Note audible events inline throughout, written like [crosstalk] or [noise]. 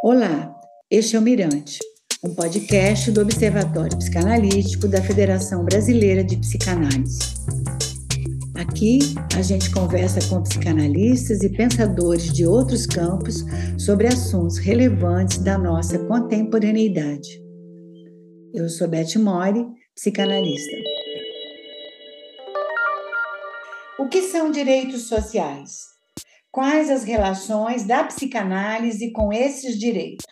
Olá, este é o Mirante, um podcast do Observatório Psicanalítico da Federação Brasileira de Psicanálise. Aqui a gente conversa com psicanalistas e pensadores de outros campos sobre assuntos relevantes da nossa contemporaneidade. Eu sou Beth Mori, psicanalista. O que são direitos sociais? Quais as relações da psicanálise com esses direitos?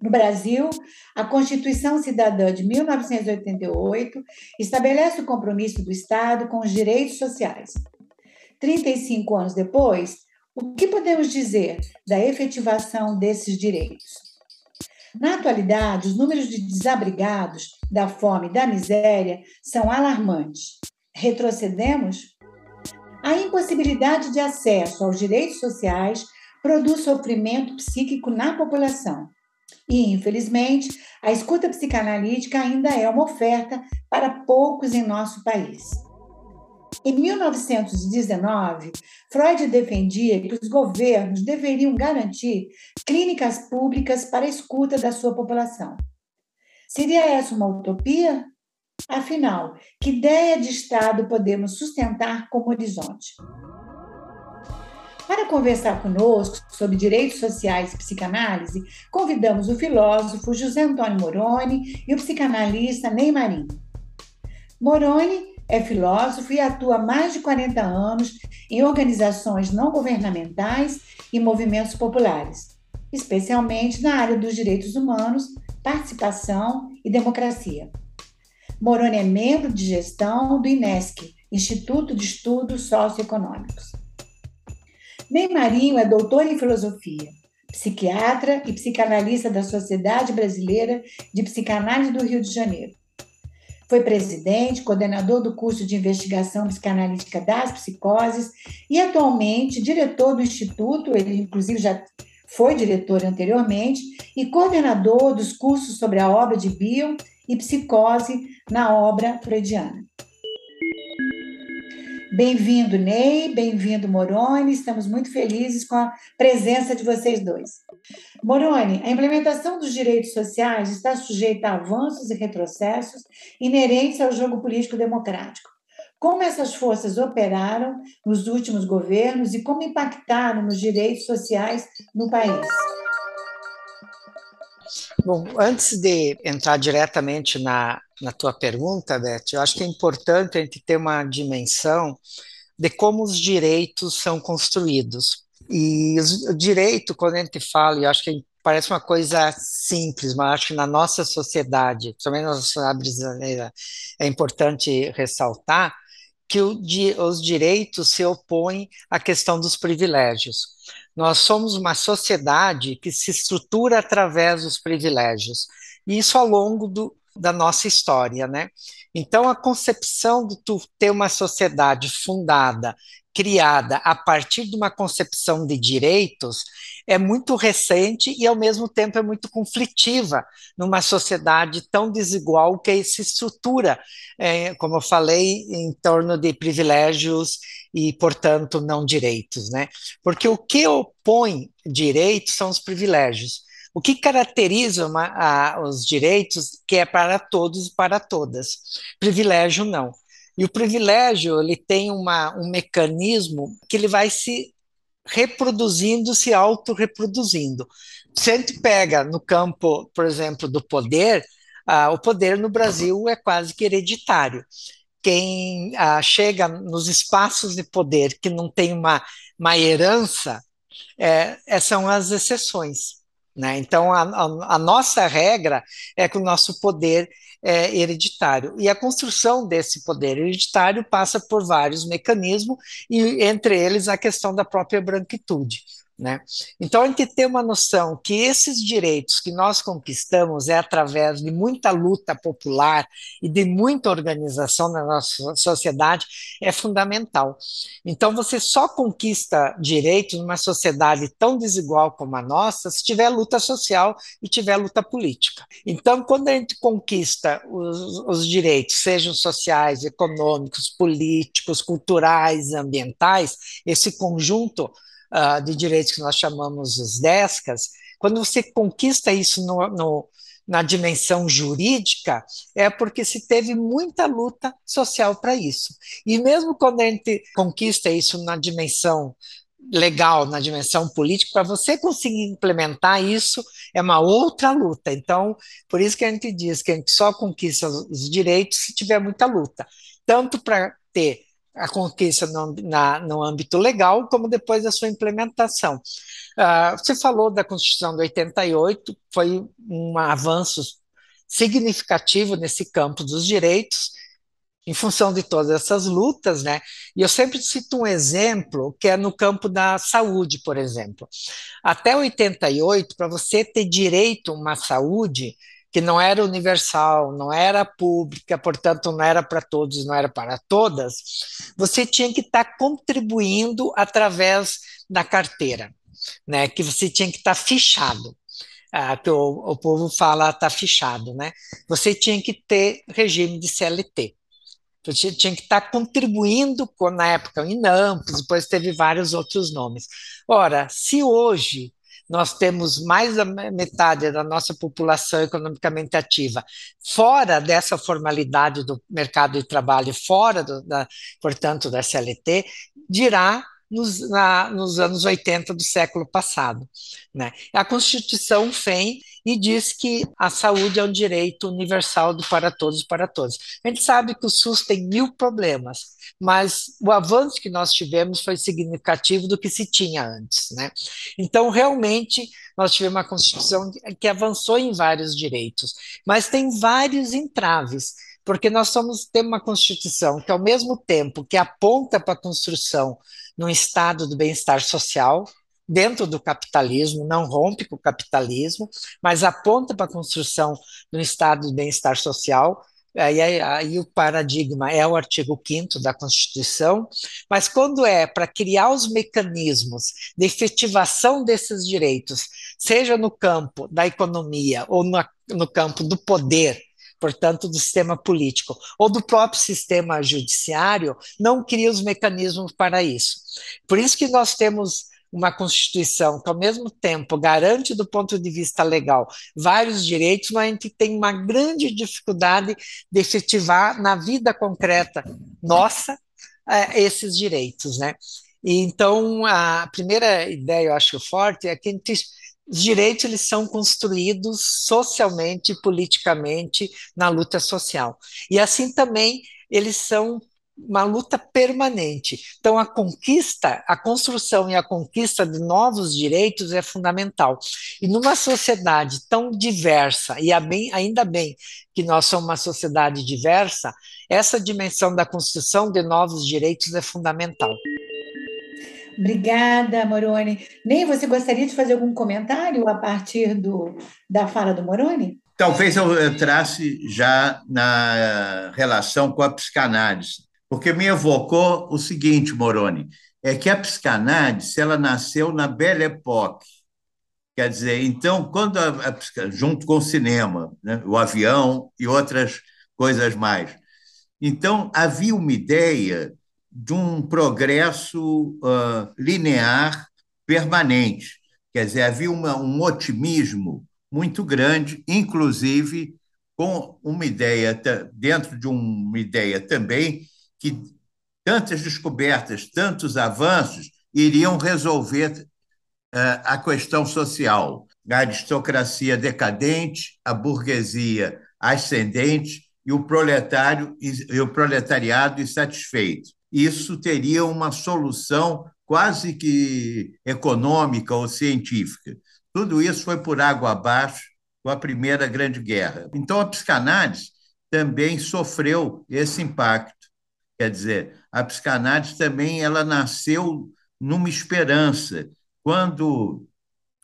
No Brasil, a Constituição Cidadã de 1988 estabelece o compromisso do Estado com os direitos sociais. 35 anos depois, o que podemos dizer da efetivação desses direitos? Na atualidade, os números de desabrigados, da fome e da miséria são alarmantes. Retrocedemos? A impossibilidade de acesso aos direitos sociais produz sofrimento psíquico na população. E, infelizmente, a escuta psicanalítica ainda é uma oferta para poucos em nosso país. Em 1919, Freud defendia que os governos deveriam garantir clínicas públicas para a escuta da sua população. Seria essa uma utopia? Afinal, que ideia de Estado podemos sustentar como horizonte? Para conversar conosco sobre direitos sociais e psicanálise, convidamos o filósofo José Antônio Moroni e o psicanalista Ney Marinho. Moroni é filósofo e atua há mais de 40 anos em organizações não governamentais e movimentos populares, especialmente na área dos direitos humanos, participação e democracia. Moroni é membro de gestão do INESC, Instituto de Estudos Socioeconômicos. Ney Marinho é doutor em filosofia, psiquiatra e psicanalista da Sociedade Brasileira de Psicanálise do Rio de Janeiro. Foi presidente, coordenador do curso de investigação psicanalítica das psicoses e atualmente diretor do Instituto, ele inclusive já foi diretor anteriormente, e coordenador dos cursos sobre a obra de Bion e psicose na obra freudiana. Bem-vindo, Ney, bem-vindo, Moroni. Estamos muito felizes com a presença de vocês dois. Moroni, a implementação dos direitos sociais está sujeita a avanços e retrocessos inerentes ao jogo político democrático. Como essas forças operaram nos últimos governos e como impactaram nos direitos sociais no país? Bom, antes de entrar diretamente na, na tua pergunta, Beth, eu acho que é importante a gente ter uma dimensão de como os direitos são construídos. E o direito, quando a gente fala, eu acho que parece uma coisa simples, mas acho que na nossa sociedade, principalmente na sociedade brasileira, é importante ressaltar que o, os direitos se opõem à questão dos privilégios. Nós somos uma sociedade que se estrutura através dos privilégios, e isso ao longo do, da nossa história, né? Então, a concepção de tu ter uma sociedade fundada, criada a partir de uma concepção de direitos, é muito recente e, ao mesmo tempo, é muito conflitiva numa sociedade tão desigual que se estrutura, é, como eu falei, em torno de privilégios e, portanto, não direitos, né? Porque o que opõe direitos são os privilégios. O que caracteriza uma, a, os direitos que é para todos e para todas. Privilégio não. E o privilégio ele tem uma, um mecanismo que ele vai se reproduzindo, se autorreproduzindo. Se a gente pega no campo, por exemplo, do poder, ah, o poder no Brasil é quase que hereditário quem ah, chega nos espaços de poder que não tem uma, uma herança é, são as exceções. Né? Então, a, a, a, nossa regra é que o nosso poder é hereditário. E a construção desse poder hereditário passa por vários mecanismos, e entre eles a questão da própria branquitude. Né? Então, a gente tem uma noção que esses direitos que nós conquistamos é através de muita luta popular e de muita organização na nossa sociedade é fundamental. Então, você só conquista direitos numa sociedade tão desigual como a nossa se tiver luta social e tiver luta política. Então, quando a gente conquista os, os direitos, sejam sociais, econômicos, políticos, culturais, ambientais, esse conjunto uh, de direitos que nós chamamos os DESCAS, Quando você conquista isso no, no, na dimensão jurídica, é porque se teve muita luta social para isso. E mesmo quando a gente conquista isso na dimensão legal, na dimensão política, para você conseguir implementar isso, é uma outra luta. Então, por isso que a gente diz que a gente só conquista os direitos se tiver muita luta, tanto para ter a conquista no, na, no âmbito legal, como depois da sua implementação. Uh, você falou da Constituição de 88, foi um avanço significativo nesse campo dos direitos, em função de todas essas lutas, né? E eu sempre cito um exemplo que é no campo da saúde, por exemplo. Até 88, para você ter direito a uma saúde, que não era universal, não era pública, portanto não era para todos, não era para todas, você tinha que estar tá contribuindo através da carteira, né? Que você tinha que estar tá fichado. Ah, que o, o povo fala tá fichado, né? Você tinha que ter regime de CLT. Você tinha que estar tá contribuindo com, na época, o INAMPS, depois teve vários outros nomes. Ora, se hoje nós temos mais da metade da nossa população economicamente ativa fora dessa formalidade do mercado de trabalho, fora, do, da, portanto, da CLT, dirá nos, na, nos, anos 80 do século passado. Né? A Constituição vem e diz que a saúde é um direito universal para todos para todos. A gente sabe que o SUS tem mil problemas, mas o avanço que nós tivemos foi significativo do que se tinha antes. Né? Então, realmente, nós tivemos uma Constituição que avançou em vários direitos, mas tem vários entraves porque nós somos, temos uma Constituição que, ao mesmo tempo que aponta para a construção num estado do bem-estar social, dentro do capitalismo, não rompe com o capitalismo, mas aponta para a construção de um estado de bem-estar social, Aí, aí, o paradigma é o artigo 5 da Constituição, mas quando é para criar os mecanismos de efetivação desses direitos, seja no campo da economia ou no, no campo do poder, portanto, do sistema político, ou do próprio sistema judiciário, não cria os mecanismos para isso. Por isso que nós temos uma Constituição que, ao mesmo tempo, garante, do ponto de vista legal, vários direitos, mas gente tem uma grande dificuldade de efetivar na vida concreta nossa é, esses direitos, né? E, então, a primeira ideia, eu acho forte, é que a gente os direitos eles são construídos socialmente politicamente na luta social. E assim também eles são uma luta permanente. Então, a conquista, a construção e a conquista de novos direitos é fundamental. E numa sociedade tão diversa, e ainda bem que nós somos uma sociedade diversa, essa dimensão da construção de novos direitos é fundamental. Obrigada, Moroni. Nem você gostaria de fazer algum comentário a partir do, da fala do Moroni? Talvez eu entrasse já na relação com a psicanálise porque me evocou o seguinte, Moroni, é que a psicanálise ela nasceu na Belle Époque. Quer dizer, então, quando a, a, junto com o cinema, né, o avião e outras coisas mais. Então, havia uma ideia de um progresso uh, linear permanente. Quer dizer, havia uma, um otimismo muito grande, inclusive com uma ideia, dentro de uma ideia também que tantas descobertas, tantos avanços iriam resolver uh, a questão social. A aristocracia decadente, a burguesia ascendente e o proletário e o proletariado insatisfeito. Isso teria uma solução quase que econômica ou científica. Tudo isso foi por água abaixo com a Primeira Grande Guerra. Então, a psicanálise também sofreu esse impacto. Quer dizer, a psicanálise também ela nasceu numa esperança. Quando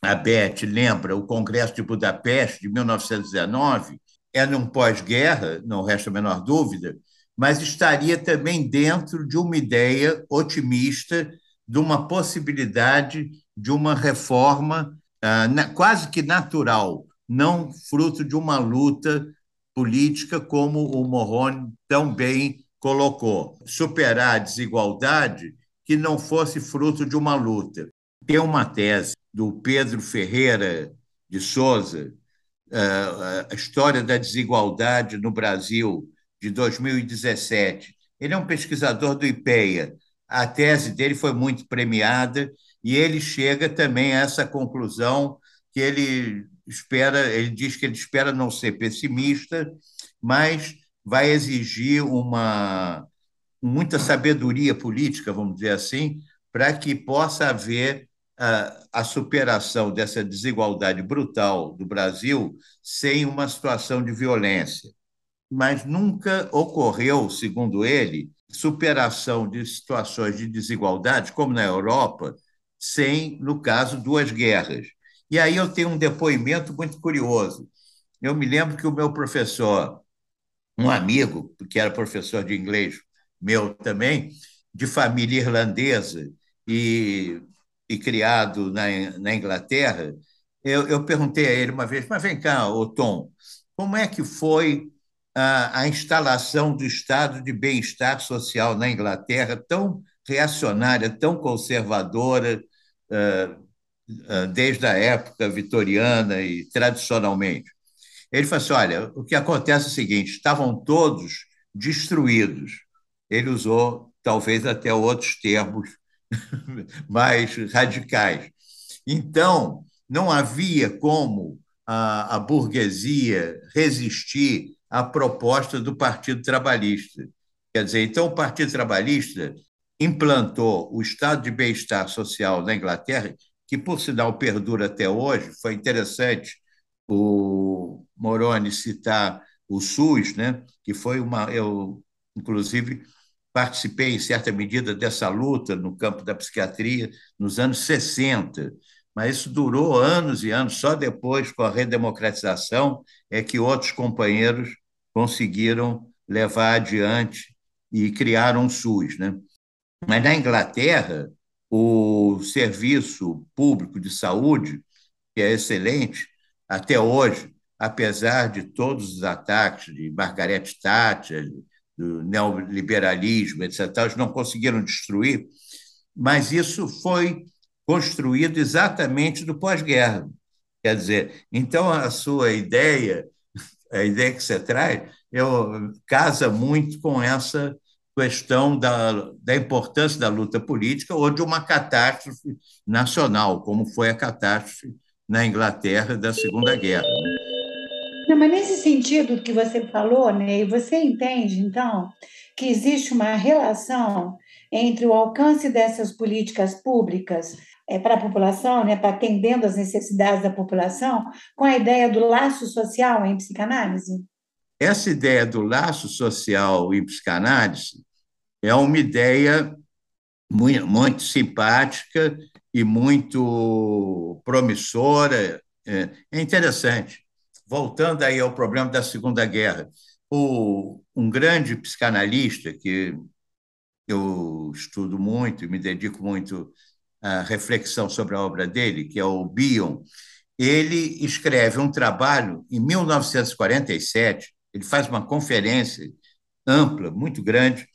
a Beth lembra o Congresso de Budapeste de 1919, é num pós-guerra, não resta a menor dúvida, mas estaria também dentro de uma ideia otimista de uma possibilidade de uma reforma ah, quase que natural, não fruto de uma luta política como o Morrone tão bem colocou superar a desigualdade que não fosse fruto de uma luta. Tem uma tese do Pedro Ferreira de Souza, a história da desigualdade no Brasil de 2017. Ele é um pesquisador do IPEA. A tese dele foi muito premiada e ele chega também a essa conclusão que ele espera, ele diz que ele espera não ser pessimista, mas vai exigir uma muita sabedoria política, vamos dizer assim, para que possa haver a, a, superação dessa desigualdade brutal do Brasil sem uma situação de violência. Mas nunca ocorreu, segundo ele, superação de situações de desigualdade, como na Europa, sem, no caso, duas guerras. E aí eu tenho um depoimento muito curioso. Eu me lembro que o meu professor, um amigo, que era professor de inglês meu também, de família irlandesa e, e criado na, na Inglaterra, eu, eu perguntei a ele uma vez, mas vem cá, ô Tom, como é que foi a, a instalação do estado de bem-estar social na Inglaterra, tão reacionária, tão conservadora, uh, uh, desde a época vitoriana e tradicionalmente? Ele falou assim: olha, o que acontece é o seguinte: estavam todos destruídos. Ele usou talvez até outros termos [laughs] mais radicais. Então, não havia como a, a burguesia resistir à proposta do Partido Trabalhista. Quer dizer, então o Partido Trabalhista implantou o estado de bem-estar social na Inglaterra, que, por sinal, perdura até hoje. Foi interessante o Moroni citar o SUS, né? que foi uma. Eu, inclusive, participei, em certa medida, dessa luta no campo da psiquiatria nos anos 60, mas isso durou anos e anos. Só depois, com a redemocratização, é que outros companheiros conseguiram levar adiante e criaram o SUS. Né? Mas na Inglaterra, o serviço público de saúde, que é excelente, até hoje, apesar de todos os ataques de Margaret Thatcher, do neoliberalismo, etc., eles não conseguiram destruir, mas isso foi construído exatamente do pós-guerra. Quer dizer, então a sua ideia, a ideia que você traz, eu, casa muito com essa questão da, da importância da luta política ou de uma catástrofe nacional, como foi a catástrofe na Inglaterra da Segunda Guerra. Não, mas nesse sentido que você falou, Ney, você entende, então, que existe uma relação entre o alcance dessas políticas públicas é, para a população, né, para atendendo às necessidades da população, com a ideia do laço social em psicanálise? Essa ideia do laço social em psicanálise é uma ideia muito, muito simpática e muito promissora. É, é interessante voltando aí ao problema da Segunda Guerra, o, um grande psicanalista que eu estudo muito e me dedico muito à reflexão sobre a obra dele, que é o Bion, ele escreve um trabalho em 1947, ele faz uma conferência ampla, muito grande,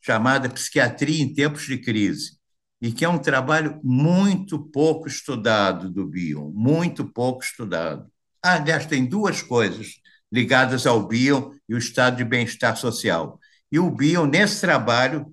chamada Psiquiatria em Tempos de Crise, e que é um trabalho muito pouco estudado do Bion, muito pouco estudado. Aliás, tem duas coisas ligadas ao Bion e o estado de bem-estar social. E o Bion, nesse trabalho,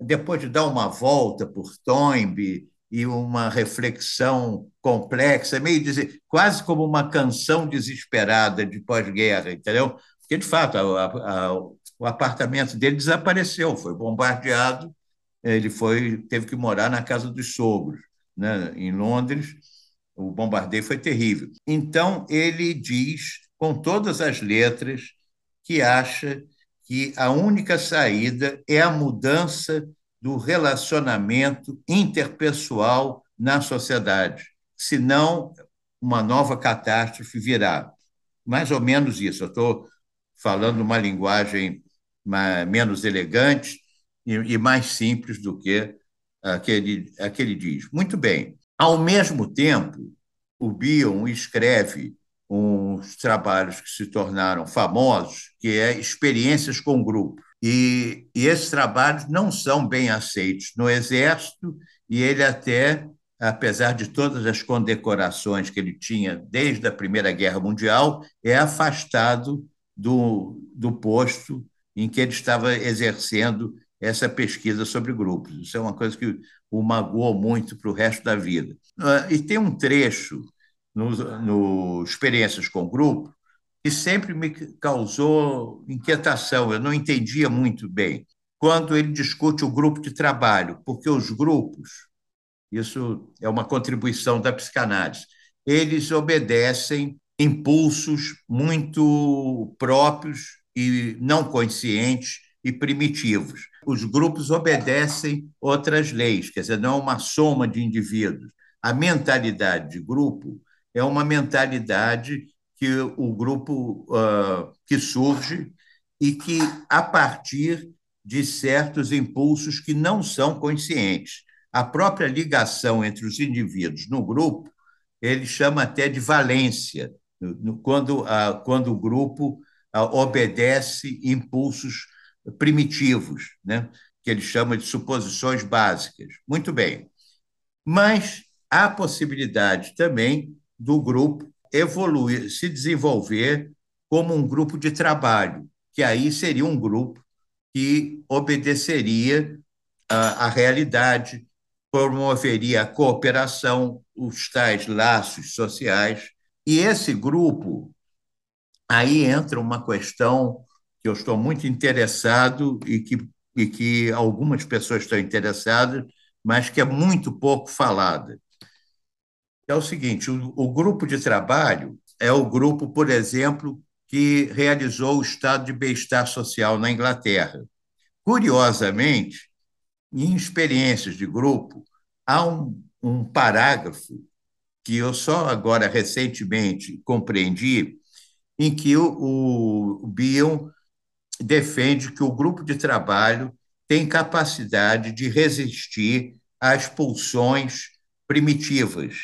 depois de dar uma volta por Toynbee e uma reflexão complexa, meio dizer, quase como uma canção desesperada de pós-guerra, entendeu? Porque, de fato, a, a, o apartamento dele desapareceu, foi bombardeado, ele foi teve que morar na casa dos sogros, né, em Londres, o bombardeio foi terrível. Então, ele diz, com todas as letras, que acha que a única saída é a mudança do relacionamento interpessoal na sociedade. Senão, uma nova catástrofe virá. Mais ou menos isso. Eu estou falando uma linguagem menos elegante e mais simples do que aquele, aquele diz. Muito bem. Ao mesmo tempo, o Bion escreve uns trabalhos que se tornaram famosos, que é Experiências com Grupo. E, e esses trabalhos não são bem aceitos no Exército, e ele até apesar de todas as condecorações que ele tinha desde a Primeira Guerra Mundial, é afastado do, do posto em que ele estava exercendo essa pesquisa sobre grupos. Isso é uma coisa que o magoou muito para o resto da vida. Ah, e tem um trecho no, no Experiências com Grupo que sempre me causou inquietação, eu não entendia muito bem. Quando ele discute o grupo de trabalho, porque os grupos, isso é uma contribuição da psicanálise, eles obedecem impulsos muito próprios e não conscientes e primitivos. Os grupos obedecem outras leis, quer dizer, não é uma soma de indivíduos. A mentalidade de grupo é uma mentalidade que o grupo uh, que surge e que, a partir de certos impulsos que não são conscientes. A própria ligação entre os indivíduos no grupo, ele chama até de valência, quando, uh, quando o grupo uh, obedece impulsos primitivos, né? que ele chama de suposições básicas. Muito bem. Mas há possibilidade também do grupo evoluir, se desenvolver como um grupo de trabalho, que aí seria um grupo que obedeceria à, à realidade, promoveria a cooperação, os tais laços sociais. E esse grupo, aí entra uma questão que eu estou muito interessado e que, e que algumas pessoas estão interessadas, mas que é muito pouco falada, é o seguinte: o, o grupo de trabalho é o grupo, por exemplo, que realizou o estado de bem-estar social na Inglaterra. Curiosamente, em experiências de grupo, há um, um parágrafo que eu só agora recentemente compreendi, em que o, o Bion defende que o grupo de trabalho tem capacidade de resistir às pulsões primitivas,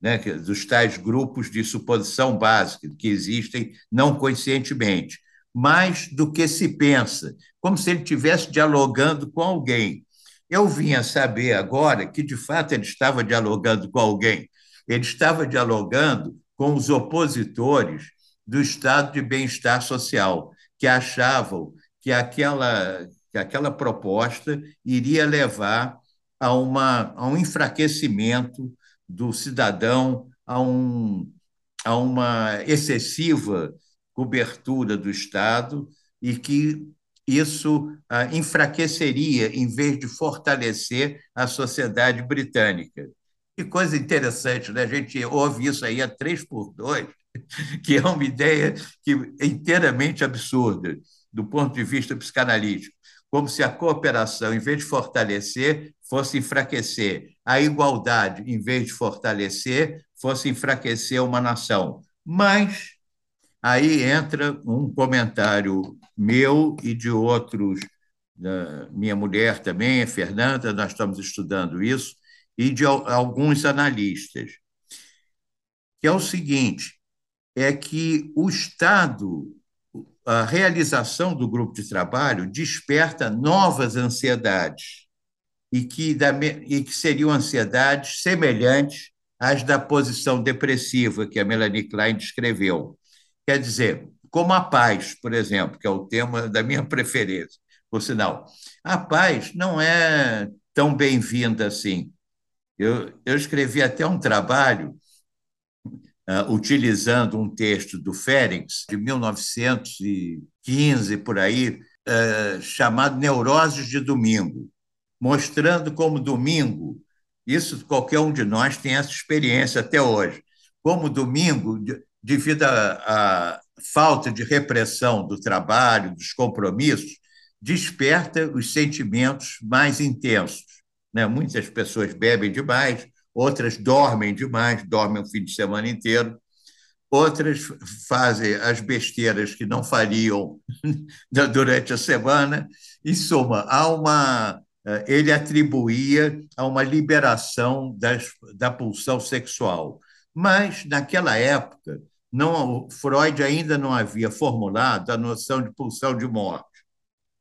né, dos tais grupos de suposição básica que existem não conscientemente, mais do que se pensa, como se ele estivesse dialogando com alguém. Eu vim a saber agora que, de fato, ele estava dialogando com alguém. Ele estava dialogando com os opositores do estado de bem-estar social, que achavam que aquela, que aquela proposta iria levar a, uma, a um enfraquecimento do cidadão a, um, a uma excessiva cobertura do Estado e que isso ah, enfraqueceria em vez de fortalecer a sociedade britânica. Que coisa interessante, né? A gente ouve isso aí a três por dois, [laughs] que é uma ideia que é inteiramente absurda do ponto de vista psicanalítico como se a cooperação, em vez de fortalecer, fosse enfraquecer, a igualdade, em vez de fortalecer, fosse enfraquecer uma nação. Mas aí entra um comentário meu e de outros, minha mulher também, Fernanda, nós estamos estudando isso, e de alguns analistas, que é o seguinte: é que o Estado a realização do grupo de trabalho desperta novas ansiedades e que, e que seriam ansiedades semelhantes às da posição depressiva que a Melanie Klein descreveu. Quer dizer, como a paz, por exemplo, que é o tema da minha [laughs] preferência, por sinal. A paz não é tão bem-vinda assim. Eu, eu escrevi até um trabalho uh, utilizando um texto do Félix, de 1915, por aí, uh, chamado Neuroses de Domingo, mostrando como domingo, isso qualquer um de nós tem essa experiência até hoje, como domingo, devido à falta de repressão do trabalho, dos compromissos, desperta os sentimentos mais intensos. Né? Muitas pessoas bebem demais, outras dormem demais, dormem o fim de semana inteiro, outras fazem as besteiras que não fariam [laughs] durante a semana. Em suma, há uma, eh, ele atribuía a uma liberação das, da pulsão sexual. Mas, naquela época, não, Freud ainda não havia formulado a noção de pulsão de morte.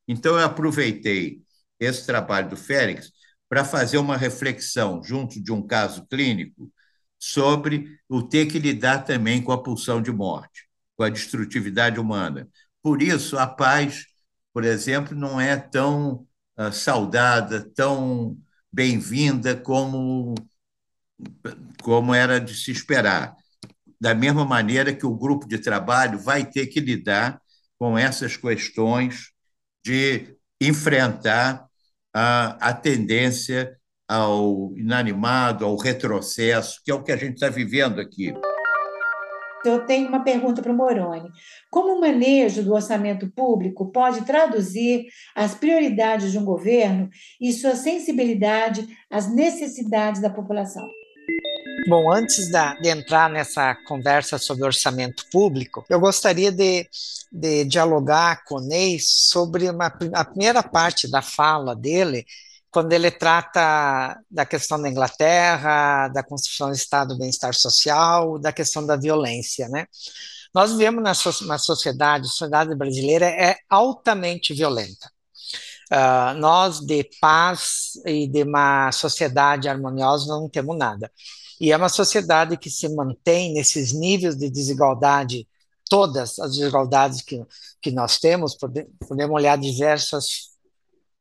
Então, eu aproveitei esse trabalho do Félix para fazer uma reflexão, junto de um caso clínico, sobre o ter que lidar também com a pulsão de morte, com a destrutividade humana. Por isso, a paz, por exemplo, não é tão uh, saudada, tão bem-vinda como, como era de se esperar. Da mesma maneira que o grupo de trabalho vai ter que lidar com essas questões de enfrentar a, a tendência ao inanimado, ao retrocesso, que é o que a gente está vivendo aqui. Eu tenho uma pergunta para o Moroni. Como o manejo do orçamento público pode traduzir as prioridades de um governo e sua sensibilidade às necessidades da população? Bom, antes da, de entrar nessa conversa sobre orçamento público, eu gostaria de, de dialogar com o Ney sobre uma, a primeira parte da fala dele, quando ele trata da questão da Inglaterra, da construção do Estado do bem-estar social, da questão da violência, né? Nós vivemos na sociedade, a sociedade brasileira é altamente violenta. Uh, nós, de paz e de uma sociedade harmoniosa, não temos nada. E é uma sociedade que se mantém nesses níveis de desigualdade, todas as desigualdades que, que nós temos, podemos olhar diversas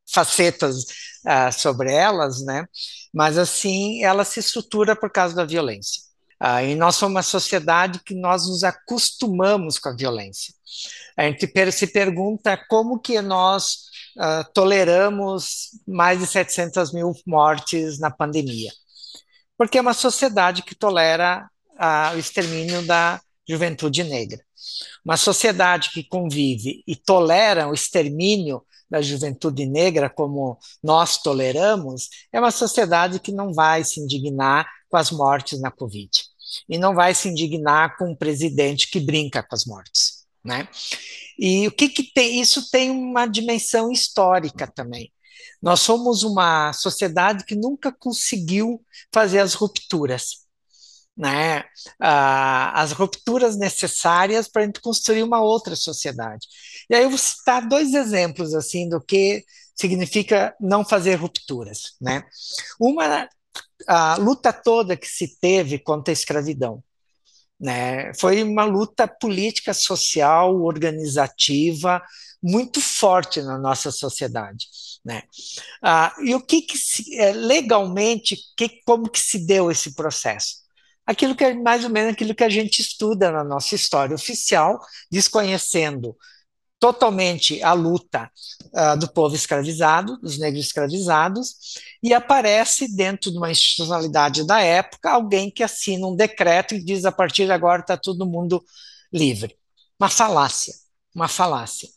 facetas uh, sobre elas, né? Mas assim, ela se estrutura por causa da violência. Uh, e nós somos uma sociedade que nós nos acostumamos com a violência. A gente se pergunta como que nós uh, toleramos mais de 700 mil mortes na pandemia porque é uma sociedade que tolera o extermínio da juventude negra. Uma sociedade que convive e tolera o extermínio da juventude negra, como nós toleramos, é uma sociedade que não vai se indignar com as mortes na Covid. E não vai se indignar com um presidente que brinca com as mortes. Né? E o que, que tem? Isso tem uma dimensão histórica também. Nós somos uma sociedade que nunca conseguiu fazer as rupturas, né? Ah, as rupturas necessárias para a gente construir uma outra sociedade. E aí eu vou citar dois exemplos assim do que significa não fazer rupturas, né? Uma a luta toda que se teve contra a escravidão, né? Foi uma luta política, social, organizativa muito forte na nossa sociedade. Né? Ah, e o que, que se, é, legalmente, que, como que se deu esse processo? Aquilo que é mais ou menos aquilo que a gente estuda na nossa história oficial, desconhecendo totalmente a luta uh, do povo escravizado, dos negros escravizados, e aparece dentro de uma institucionalidade da época alguém que assina um decreto e diz a partir de agora está todo mundo livre. Uma falácia, uma falácia.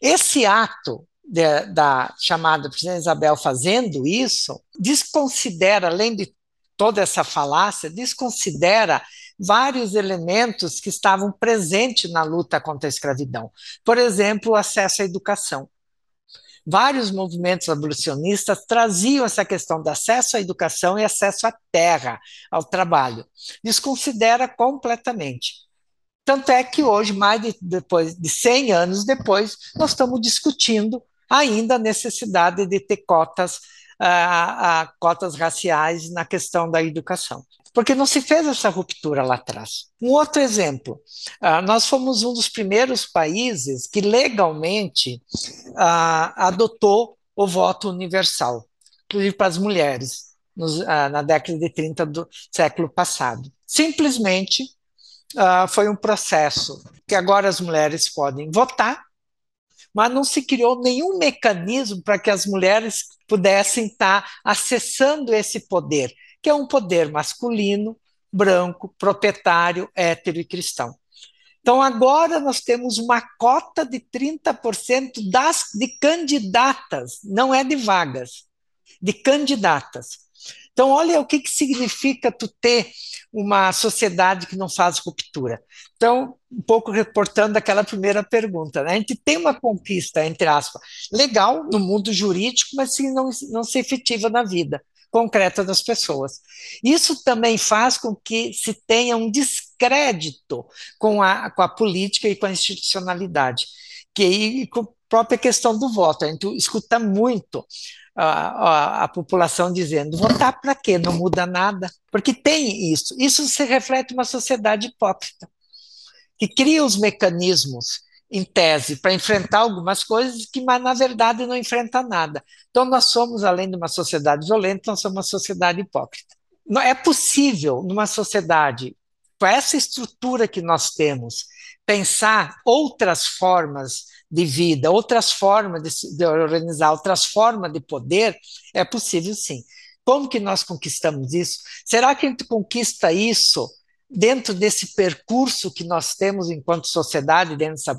Esse ato de, da chamada Presidente Isabel fazendo isso, desconsidera, além de toda essa falácia, desconsidera vários elementos que estavam presentes na luta contra a escravidão. Por exemplo, o acesso à educação. Vários movimentos abolicionistas traziam essa questão do acesso à educação e acesso à terra, ao trabalho. Desconsidera completamente. Tanto é que hoje, mais de, depois de 100 anos depois, nós estamos discutindo ainda a necessidade de ter cotas, uh, uh, cotas raciais na questão da educação. Porque não se fez essa ruptura lá atrás. Um outro exemplo: uh, nós fomos um dos primeiros países que legalmente adotou o voto universal, inclusive para as mulheres, nos, na década de 30 do século passado. Simplesmente foi um processo que agora as mulheres podem votar, mas não se criou nenhum mecanismo para que as mulheres pudessem estar acessando esse poder, que é um poder masculino, branco, proprietário, hétero e cristão. Então, agora nós temos uma cota de 30% das, de candidatas, não é de vagas, de candidatas. Então, olha o que, que significa tu ter uma sociedade que não faz ruptura. Então, um pouco reportando aquela primeira pergunta, né? a gente tem uma conquista, entre aspas, legal no mundo jurídico, mas sim não, não se efetiva na vida concreta das pessoas. Isso também faz com que se tenha um descrédito com a, com a política e com a institucionalidade, que própria questão do voto. A gente escuta muito a, a, a população dizendo: votar para quê? Não muda nada. Porque tem isso. Isso se reflete uma sociedade hipócrita, que cria os mecanismos em tese para enfrentar algumas coisas que, mas, na verdade, não enfrenta nada. Então, nós somos, além de uma sociedade violenta, nós somos uma sociedade hipócrita. Não é possível, numa sociedade com essa estrutura que nós temos, pensar outras formas de vida, outras formas de, de organizar, outras formas de poder, é possível sim. Como que nós conquistamos isso? Será que a gente conquista isso dentro desse percurso que nós temos enquanto sociedade, dentro dessa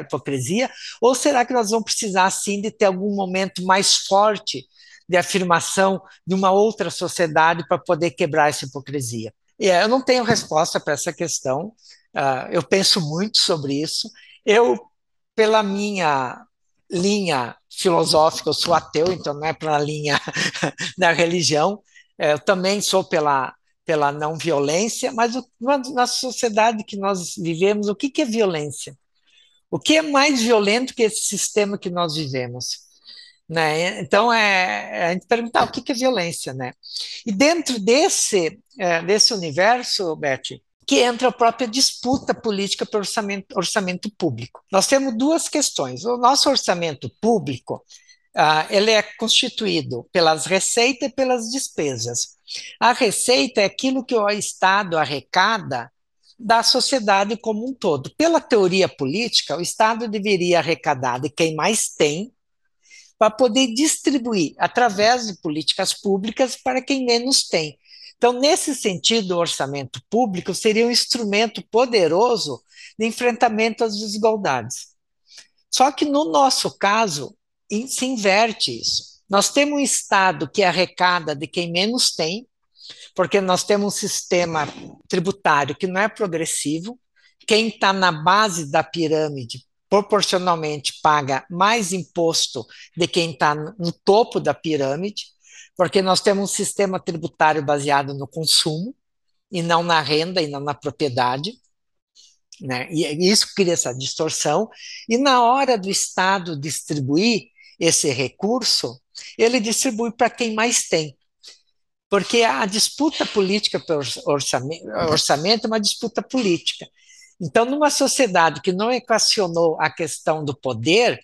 hipocrisia? Ou será que nós vamos precisar, sim, de ter algum momento mais forte de afirmação de uma outra sociedade para poder quebrar essa hipocrisia? E eu não tenho resposta para essa questão, uh, eu penso muito sobre isso. Eu, pela minha linha filosófica, eu sou ateu, então não é pela linha [laughs] da religião, eh, eu também sou pela, pela não violência, mas o, na sociedade que nós vivemos, o que, que é violência? O que é mais violento que esse sistema que nós vivemos? Né? Então, é, é a gente perguntar o que, que é violência. Né? E dentro desse, é, desse universo, Beth, que entra a própria disputa política para orçamento, orçamento público. Nós temos duas questões. O nosso orçamento público ah, ele é constituído pelas receitas e pelas despesas. A receita é aquilo que o Estado arrecada da sociedade como um todo. Pela teoria política, o Estado deveria arrecadar de quem mais tem para poder distribuir através de políticas públicas para quem menos tem. Então, nesse sentido, o orçamento público seria um instrumento poderoso de enfrentamento às desigualdades. Só que no nosso caso, se inverte isso. Nós temos um Estado que arrecada de quem menos tem, porque nós temos um sistema tributário que não é progressivo. Quem está na base da pirâmide proporcionalmente paga mais imposto de quem está no topo da pirâmide, porque nós temos um sistema tributário baseado no consumo e não na renda e não na propriedade. Né? E isso cria essa distorção. E na hora do Estado distribuir esse recurso, ele distribui para quem mais tem. Porque a disputa política pelo orçamento, orçamento é uma disputa política. Então, numa sociedade que não equacionou a questão do poder,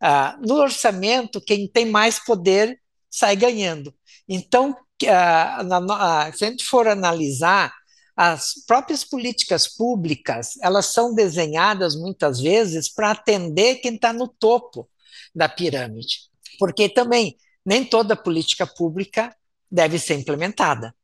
ah, no orçamento, quem tem mais poder sai ganhando. Então, ah, ah, se a gente for analisar, as próprias políticas públicas, elas são desenhadas muitas vezes para atender quem está no topo da pirâmide. Porque também nem toda política pública deve ser implementada.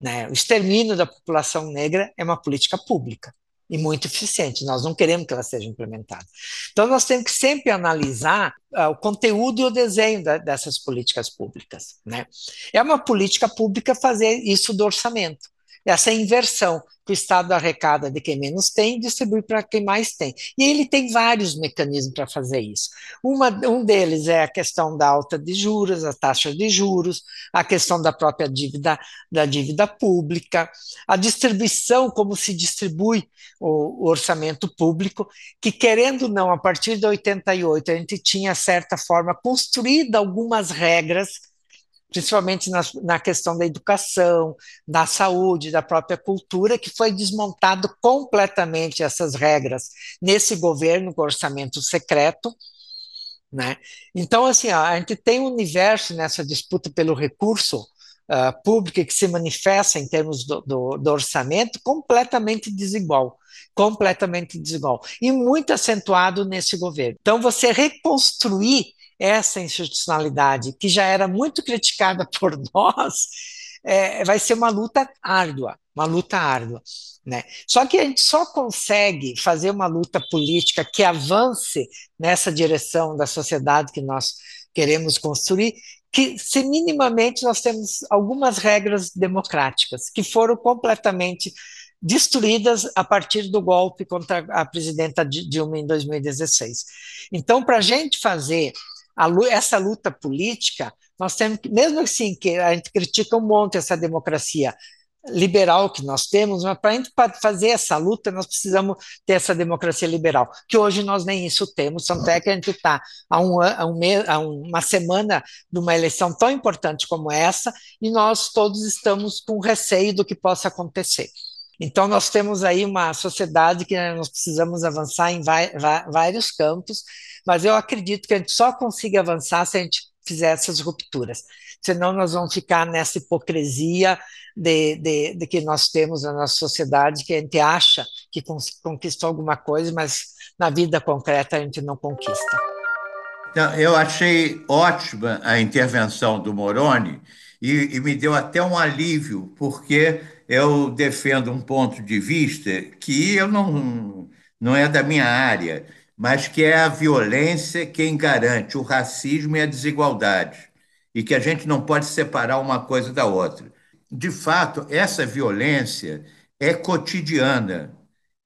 Né? O extermínio da população negra é uma política pública e muito eficiente. Nós não queremos que ela seja implementada. Então, nós temos que sempre analisar uh, o conteúdo e o desenho da, dessas políticas públicas. Né? É uma política pública fazer isso do orçamento essa inversão que o Estado arrecada de quem menos tem distribui para quem mais tem. E ele tem vários mecanismos para fazer isso. Uma, um deles é a questão da alta de juros, a taxa de juros, a questão da própria dívida, da dívida pública, a distribuição, como se distribui o, o orçamento público, que querendo ou não, a partir de 88, a gente tinha, certa forma, construído algumas regras principalmente na, na, questão da educação, da saúde, da própria cultura, que foi desmontado completamente essas regras nesse governo com orçamento secreto. Né? Então, assim, ó, a gente tem um universo nessa disputa pelo recurso uh, público que se manifesta em termos do, do, do orçamento completamente desigual completamente desigual e muito acentuado nesse governo. Então, você reconstruir essa institucionalidade, que já era muito criticada [laughs] por nós, é, vai ser uma luta árdua, uma luta árdua. Né? Só que a gente só consegue fazer uma luta política que avance nessa direção da sociedade que nós queremos construir, que se minimamente nós temos algumas regras democráticas que foram completamente destruídas a partir do golpe contra a presidenta Dilma em 2016. Então, para a gente fazer essa luta política, nós temos que, mesmo assim que a gente critica um monte essa democracia, liberal que nós temos, mas para a gente fazer essa luta, nós precisamos ter essa democracia liberal, que hoje nós nem isso temos, tanto é que a gente está a, um, um, uma semana de uma eleição tão importante como essa, e nós todos estamos com receio do que possa acontecer. Então, nós temos aí uma sociedade que nós precisamos avançar em vários campos, mas eu acredito que a gente só consiga avançar se a gente fizer essas rupturas. Senão, nós vamos ficar nessa hipocrisia de, de, de que nós temos na nossa sociedade, que a gente acha que conquistou alguma coisa, mas na vida concreta a gente não conquista. Então, eu achei ótima a intervenção do Moroni e, e me deu até um alívio, porque eu defendo um ponto de vista que eu não, não é da minha área, mas que é a violência quem garante o racismo e a desigualdade, e que a gente não pode separar uma coisa da outra. De fato, essa violência é cotidiana,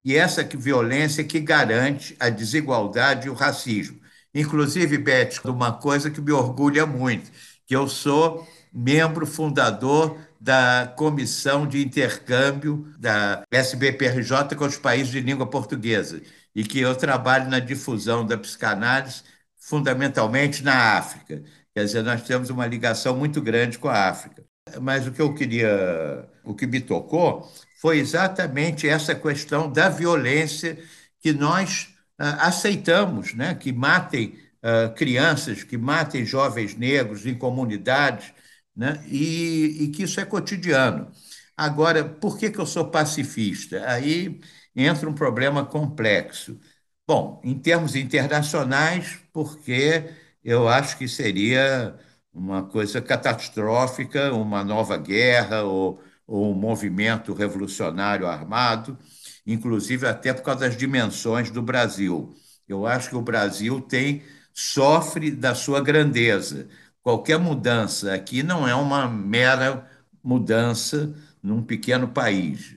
e essa violência que garante a desigualdade e o racismo. Inclusive, Beth, uma coisa que me orgulha muito, que eu sou membro fundador da Comissão de Intercâmbio da SBPRJ com os países de língua portuguesa e que eu trabalho na difusão da psicanálise fundamentalmente na África. Quer dizer, nós temos uma ligação muito grande com a África. Mas o que eu queria, o que me tocou foi exatamente essa questão da violência que nós uh, aceitamos, né? que matem uh, crianças, que matem jovens negros em comunidades, né? e, e que isso é cotidiano. Agora, por que, que eu sou pacifista? Aí entra um problema complexo. Bom, em termos internacionais, porque eu acho que seria uma coisa catastrófica, uma nova guerra ou, ou um movimento revolucionário armado, inclusive até por causa das dimensões do Brasil. Eu acho que o Brasil tem sofre da sua grandeza qualquer mudança aqui não é uma mera mudança num pequeno país.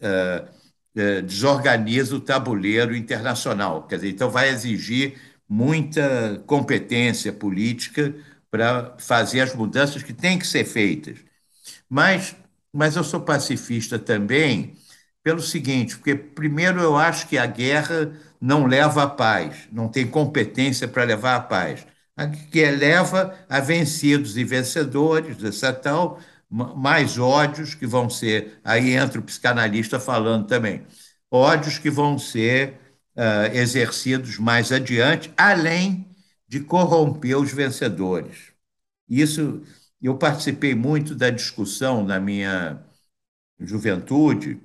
É, desorganiza o tabuleiro internacional. Quer dizer, então vai exigir muita competência política para fazer as mudanças que têm que ser feitas. Mas, mas eu sou pacifista também pelo seguinte, porque primeiro eu acho que a guerra não leva à paz, não tem competência para levar à paz que leva a vencidos e vencedores, essa tal, mais ódios que vão ser, aí entra o psicanalista falando também, ódios que vão ser uh, exercidos mais adiante, além de corromper os vencedores. Isso, eu participei muito da discussão na minha juventude,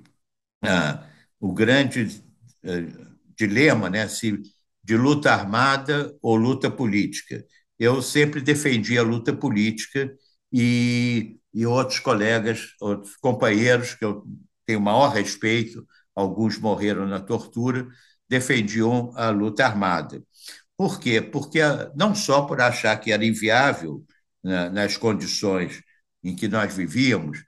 uh, o grande uh, dilema, né, se de luta armada ou luta política. Eu sempre defendi a luta política e, e outros colegas, outros companheiros que eu tenho maior respeito, alguns morreram na tortura, defendiam a luta armada. Por quê? Porque não só por achar que era inviável né, nas condições em que nós vivíamos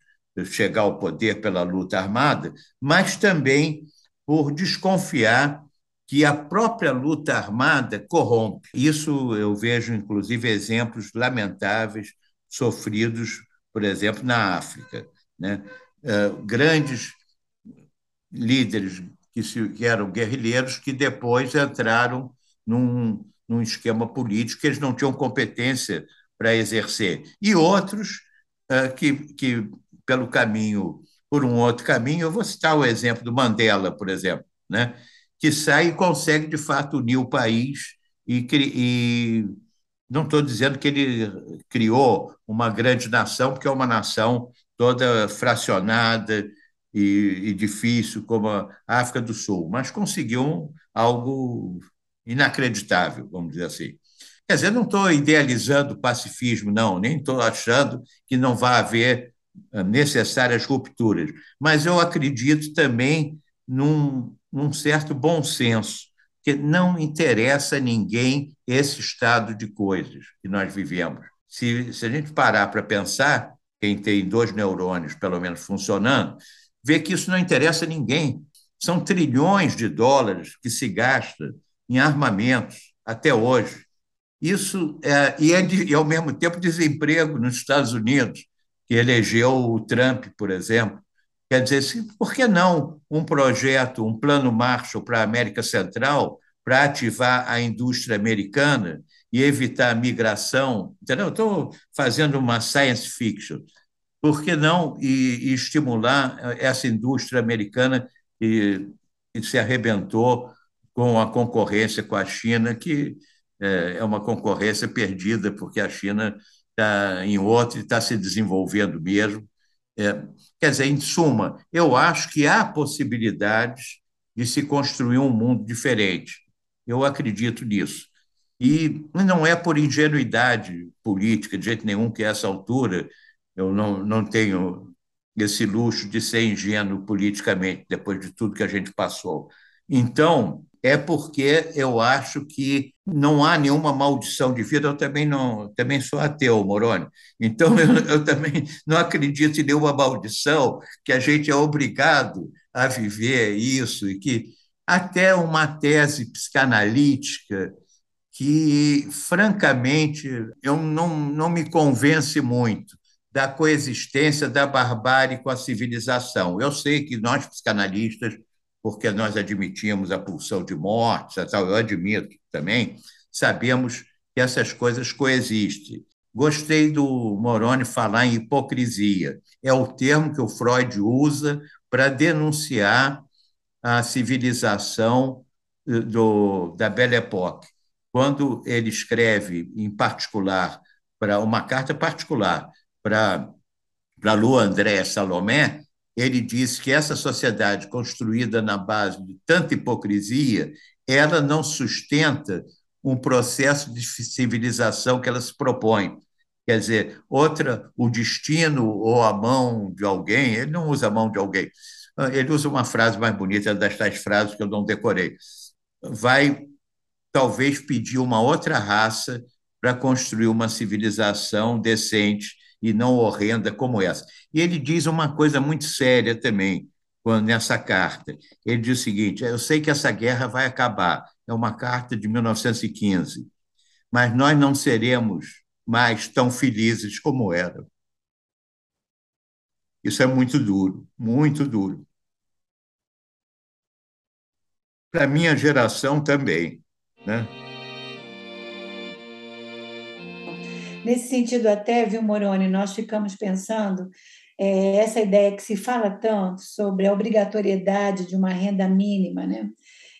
chegar ao poder pela luta armada, mas também por desconfiar que a própria luta armada corrompe. Isso eu vejo, inclusive, exemplos lamentáveis sofridos, por exemplo, na África. Né? Uh, grandes líderes que, se, que, eram guerrilheiros que depois entraram num, num esquema político que eles não tinham competência para exercer. E outros uh, que, que, pelo caminho, por um outro caminho, eu vou citar o exemplo do Mandela, por exemplo, né? que sai e consegue, de fato, unir o país e, e não estou dizendo que ele criou uma grande nação, porque é uma nação toda fracionada e, e, difícil, como a África do Sul, mas conseguiu algo inacreditável, vamos dizer assim. Quer dizer, não estou idealizando o pacifismo, não, nem estou achando que não vai haver ah, necessárias rupturas, mas eu acredito também num, num certo bom senso, que não interessa a ninguém esse estado de coisas que nós vivemos. Se, se a gente parar para pensar, quem tem dois neurônios, pelo menos, funcionando, vê que isso não interessa a ninguém. São trilhões de dólares que se gasta em armamentos até hoje. Isso é, e, é e, ao mesmo tempo, desemprego nos Estados Unidos, que elegeu o Trump, por exemplo, Quer dizer, por que não um projeto, um plano Marshall para a América Central, para ativar a indústria americana e evitar a migração? Entendeu? Estou fazendo uma science fiction. Por que não e, e estimular essa indústria americana que, que se arrebentou com a concorrência com a China, que é, é uma concorrência perdida, porque a China está em outro e está se desenvolvendo mesmo. É, quer dizer, em suma, eu acho que há possibilidades de se construir um mundo diferente. Eu acredito nisso. E não é por ingenuidade política, de jeito nenhum, que a essa altura eu não, não tenho esse luxo de ser ingênuo politicamente, depois de tudo que a gente passou. Então, é porque eu acho que não há nenhuma maldição de vida. Eu também não, também sou ateu, Moroni. Então eu, eu também não acredito em nenhuma maldição que a gente é obrigado a viver isso e que até uma tese psicanalítica que, francamente, eu não, não me convence muito da coexistência da barbárie com a civilização. Eu sei que nós, psicanalistas, porque nós admitimos a pulsão de morte, eu admito também, sabemos que essas coisas coexistem. Gostei do Moroni falar em hipocrisia. É o termo que o Freud usa para denunciar a civilização eh, do, da Belle Époque. Quando ele escreve, em particular, para uma carta particular para para Lu André Salomé, ele diz que essa sociedade construída na base de tanta hipocrisia, ela não sustenta um processo de civilização que ela se propõe. Quer dizer, outra, o destino ou a mão de alguém, ele não usa a mão de alguém, ele usa uma frase mais bonita das tais frases que eu não decorei. Vai talvez pedir uma outra raça para construir uma civilização decente e não horrenda como essa. E ele diz uma coisa muito séria também quando, nessa carta. Ele diz o seguinte: eu sei que essa guerra vai acabar. É uma carta de 1915, mas nós não seremos mais tão felizes como eram. Isso é muito duro, muito duro. Para minha geração também, né? Nesse sentido, até, viu, Moroni, nós ficamos pensando é, essa ideia que se fala tanto sobre a obrigatoriedade de uma renda mínima, né?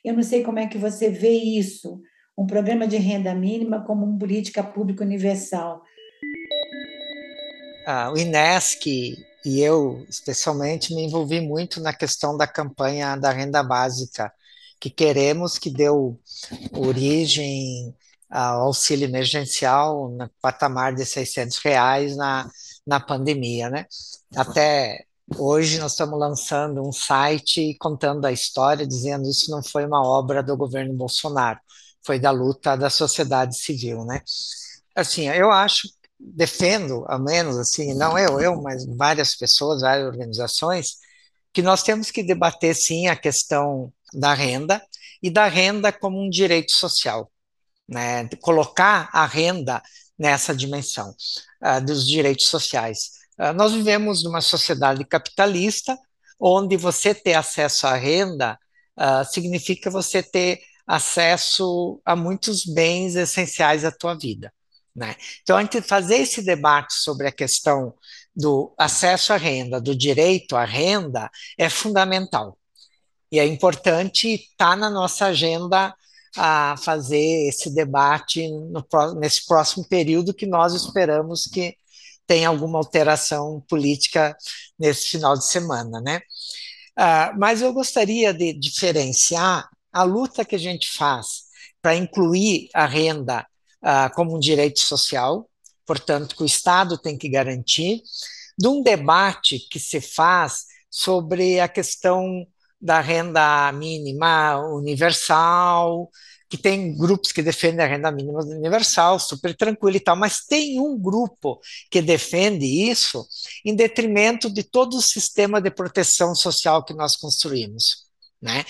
Eu não sei como é que você vê isso, um programa de renda mínima como uma política pública universal. Ah, o INESC e eu, especialmente, me envolvi muito na questão da campanha da renda básica, que queremos que deu origem auxílio emergencial no patamar de 600 reais na, na pandemia, né? Até hoje nós estamos lançando um site contando a história, dizendo isso não foi uma obra do governo Bolsonaro, foi da luta da sociedade civil, né? Assim, eu acho, defendo, ao menos assim, não eu, eu, mas várias pessoas, várias organizações, que nós temos que debater sim a questão da renda e da renda como um direito social né, colocar a renda nessa dimensão uh, dos direitos sociais. Uh, nós vivemos numa sociedade capitalista, onde você ter acesso à renda uh, significa você ter acesso a muitos bens essenciais à tua vida. Né? Então, a gente fazer esse debate sobre a questão do acesso à renda, do direito à renda, é fundamental. E é importante estar tá na nossa agenda a fazer esse debate no, nesse próximo período que nós esperamos que tenha alguma alteração política nesse final de semana, né? Uh, mas eu gostaria de diferenciar a luta que a gente faz para incluir a renda uh, como um direito social, portanto, que o Estado tem que garantir, de um debate que se faz sobre a questão da renda mínima universal, que tem grupos que defendem a renda mínima universal, super tranquilo e tal, mas tem um grupo que defende isso em detrimento de todo o sistema de proteção social que nós construímos. Né?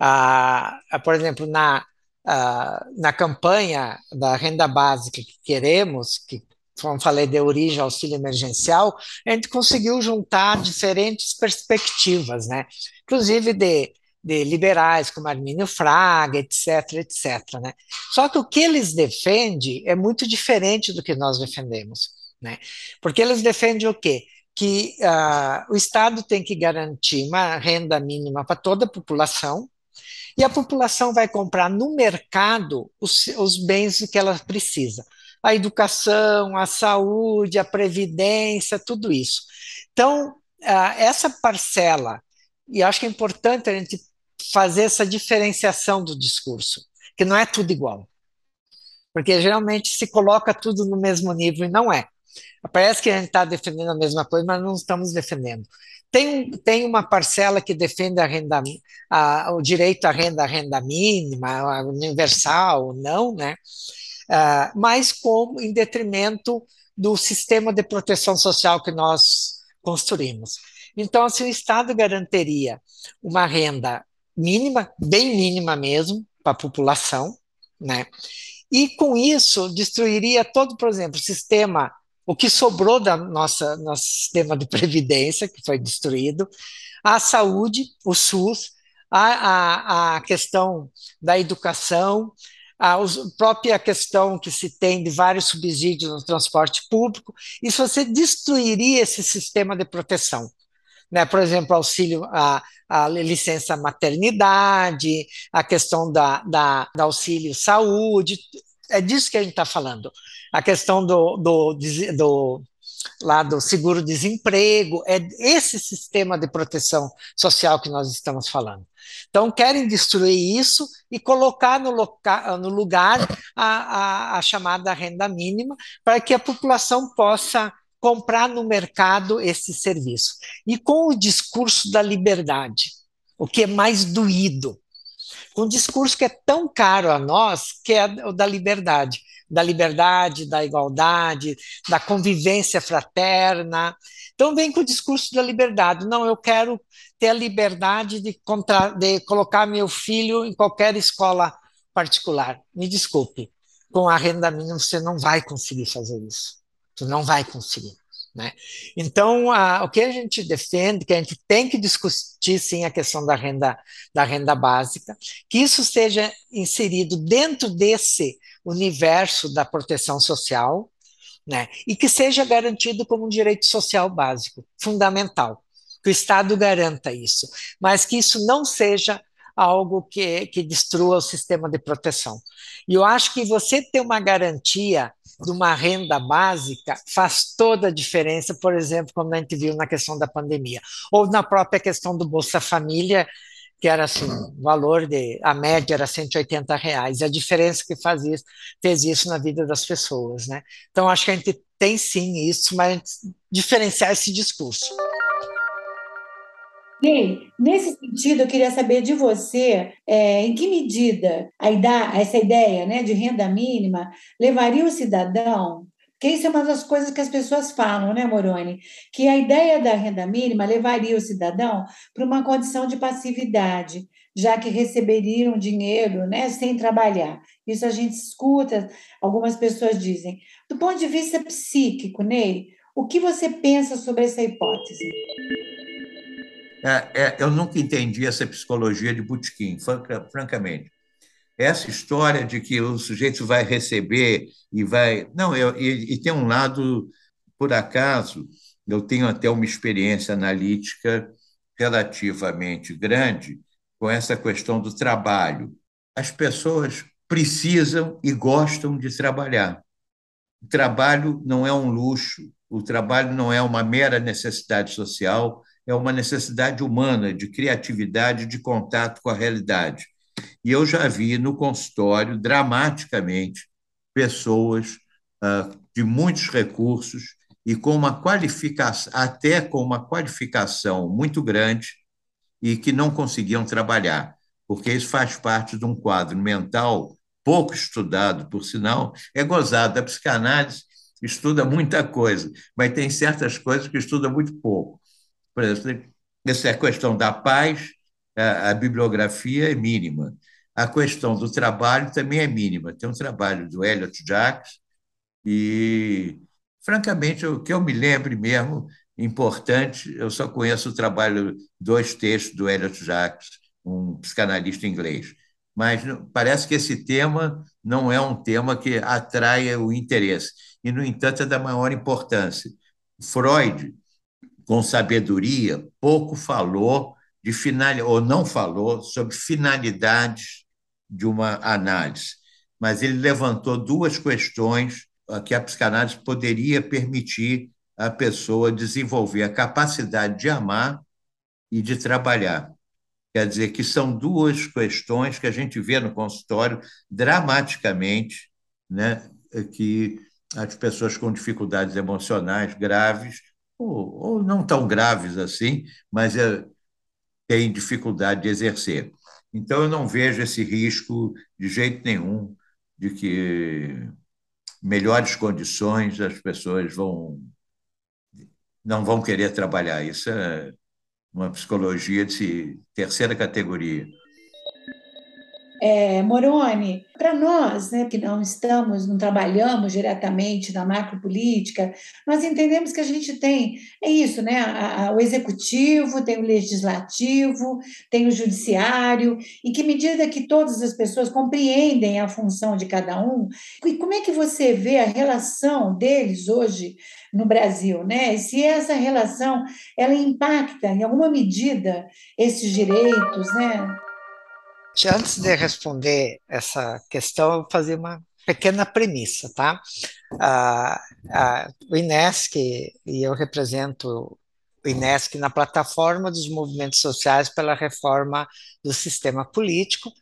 Ah, por exemplo, na, ah, na campanha da renda básica que queremos, que como falei, de origem auxílio emergencial, a gente conseguiu juntar diferentes perspectivas, né? inclusive de, de liberais como Armínio Fraga, etc, etc. Né? Só que o que eles defendem é muito diferente do que nós defendemos. Né? Porque eles defendem o quê? Que uh, o Estado tem que garantir uma renda mínima para toda a população, e a população vai comprar no mercado os, os bens que ela precisa a educação, a saúde, a previdência, tudo isso. Então, essa parcela, e acho que é importante a gente fazer essa diferenciação do discurso, que não é tudo igual. Porque geralmente se coloca tudo no mesmo nível e não é. Parece que a gente está defendendo a mesma coisa, mas não estamos defendendo. Tem, tem uma parcela que defende a renda, a, o direito à renda, renda mínima, universal, não, né? Uh, mas como em detrimento do sistema de proteção social que nós construímos. Então, assim, o Estado garantiria uma renda mínima, bem mínima mesmo, para a população, né? E com isso destruiria todo, por exemplo, o sistema, o que sobrou da nossa nosso sistema de previdência que foi destruído, a saúde, o SUS, a, a, a questão da educação, a própria questão que se tem de vários subsídios no transporte público, isso você destruiria esse sistema de proteção. Né? Por exemplo, auxílio a, a licença maternidade, a questão da, da, da auxílio saúde, é disso que a gente está falando. A questão do, do, do, lá do seguro-desemprego, é esse sistema de proteção social que nós estamos falando. Então, querem destruir isso e colocar no, no lugar a, a, a chamada renda mínima para que a população possa comprar no mercado esse serviço. E com o discurso da liberdade, o que é mais doído, com um discurso que é tão caro a nós, que é o da liberdade da liberdade, da igualdade, da convivência fraterna. Então vem com o discurso da liberdade. Não, eu quero ter a liberdade de, contra, de colocar meu filho em qualquer escola particular. Me desculpe, com a renda mínima você não vai conseguir fazer isso. Você não vai conseguir. Né? Então, a, o que a gente defende, que a gente tem que discutir sim a questão da renda, da renda básica, que isso seja inserido dentro desse universo da proteção social, né? e que seja garantido como um direito social básico, fundamental, que o Estado garanta isso, mas que isso não seja algo que, que destrua o sistema de proteção. E eu acho que você ter uma garantia de uma renda básica faz toda a diferença, por exemplo, como a gente viu na questão da pandemia, ou na própria questão do Bolsa Família, que era assim, o valor de, a média era 180 reais, a diferença que faz isso, fez isso na vida das pessoas, né? Então, acho que a gente tem sim isso, mas diferenciar esse discurso. Ney, nesse sentido, eu queria saber de você é, em que medida a essa ideia né, de renda mínima levaria o cidadão porque isso é uma das coisas que as pessoas falam, né, Moroni? Que a ideia da renda mínima levaria o cidadão para uma condição de passividade, já que receberiam dinheiro né, sem trabalhar. Isso a gente escuta, algumas pessoas dizem. Do ponto de vista psíquico, Ney, o que você pensa sobre essa hipótese? É, é, eu nunca entendi essa psicologia de Butkin, francamente essa história de que o sujeito vai receber e vai. Não, eu, e, e tem um lado, por acaso, eu tenho até uma experiência analítica relativamente grande com essa questão do trabalho. As pessoas precisam e gostam de trabalhar. O trabalho não é um luxo, o trabalho não é uma mera necessidade social, é uma necessidade humana de criatividade, de contato com a realidade. E eu já vi no consultório, dramaticamente, pessoas uh, de muitos recursos e com uma qualificação, até com uma qualificação muito grande, e que não conseguiam trabalhar, porque isso faz parte de um quadro mental pouco estudado, por sinal, é gozado. A psicanálise estuda muita coisa, mas tem certas coisas que estuda muito pouco. Por exemplo, essa é questão da paz, a bibliografia é mínima. A questão do trabalho também é mínima. Tem um trabalho do Elliot Jacques e francamente, o que eu me lembre mesmo, importante, eu só conheço o trabalho, dois textos do Elliot Jacques, um psicanalista inglês. Mas parece que esse tema não é um tema que atraia o interesse, e, no entanto, é da maior importância. Freud, com sabedoria, pouco falou de final, ou não falou sobre finalidades de uma análise, mas ele levantou duas questões que a psicanálise poderia permitir a pessoa desenvolver a capacidade de amar e de trabalhar. Quer dizer que são duas questões que a gente vê no consultório dramaticamente, né, que as pessoas com dificuldades emocionais graves, ou, ou não tão graves assim, mas é, têm dificuldade de exercer. Então, eu não vejo esse risco de jeito nenhum de que melhores condições as pessoas vão não vão querer trabalhar. Isso é uma psicologia de terceira categoria. É, Moroni, para nós, né, que não estamos, não trabalhamos diretamente na macropolítica, nós entendemos que a gente tem, é isso, né, a, a, o executivo, tem o legislativo, tem o judiciário, e que medida que todas as pessoas compreendem a função de cada um, e como é que você vê a relação deles hoje no Brasil, né? E se essa relação ela impacta em alguma medida esses direitos, né? Antes de responder essa questão, eu vou fazer uma pequena premissa, tá? Ah, ah, o INESC, e eu represento o INESC na plataforma dos movimentos sociais pela reforma do sistema político,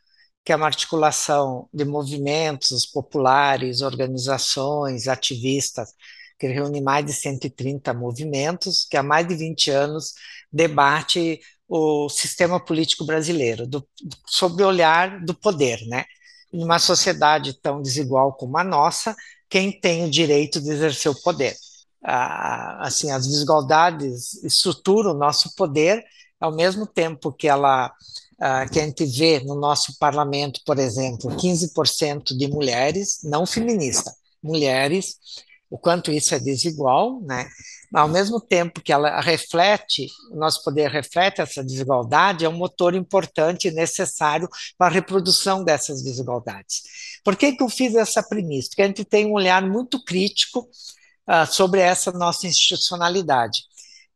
que é uma articulação de movimentos populares, organizações, ativistas, que reúne mais de 130 movimentos, que há mais de 20 anos debate o sistema político brasileiro, do, sob o olhar do poder, né? Em uma sociedade tão desigual como a nossa, quem tem o direito de exercer o poder? Ah, assim, as desigualdades estruturam o nosso poder, ao mesmo tempo que ela ah, que a gente vê no nosso parlamento, por exemplo, 15% de mulheres, não feministas, mulheres, o quanto isso é desigual, né? Ao mesmo tempo que ela reflete, nosso poder reflete essa desigualdade, é um motor importante e necessário para a reprodução dessas desigualdades. Por que, que eu fiz essa premissa? Porque a gente tem um olhar muito crítico uh, sobre essa nossa institucionalidade.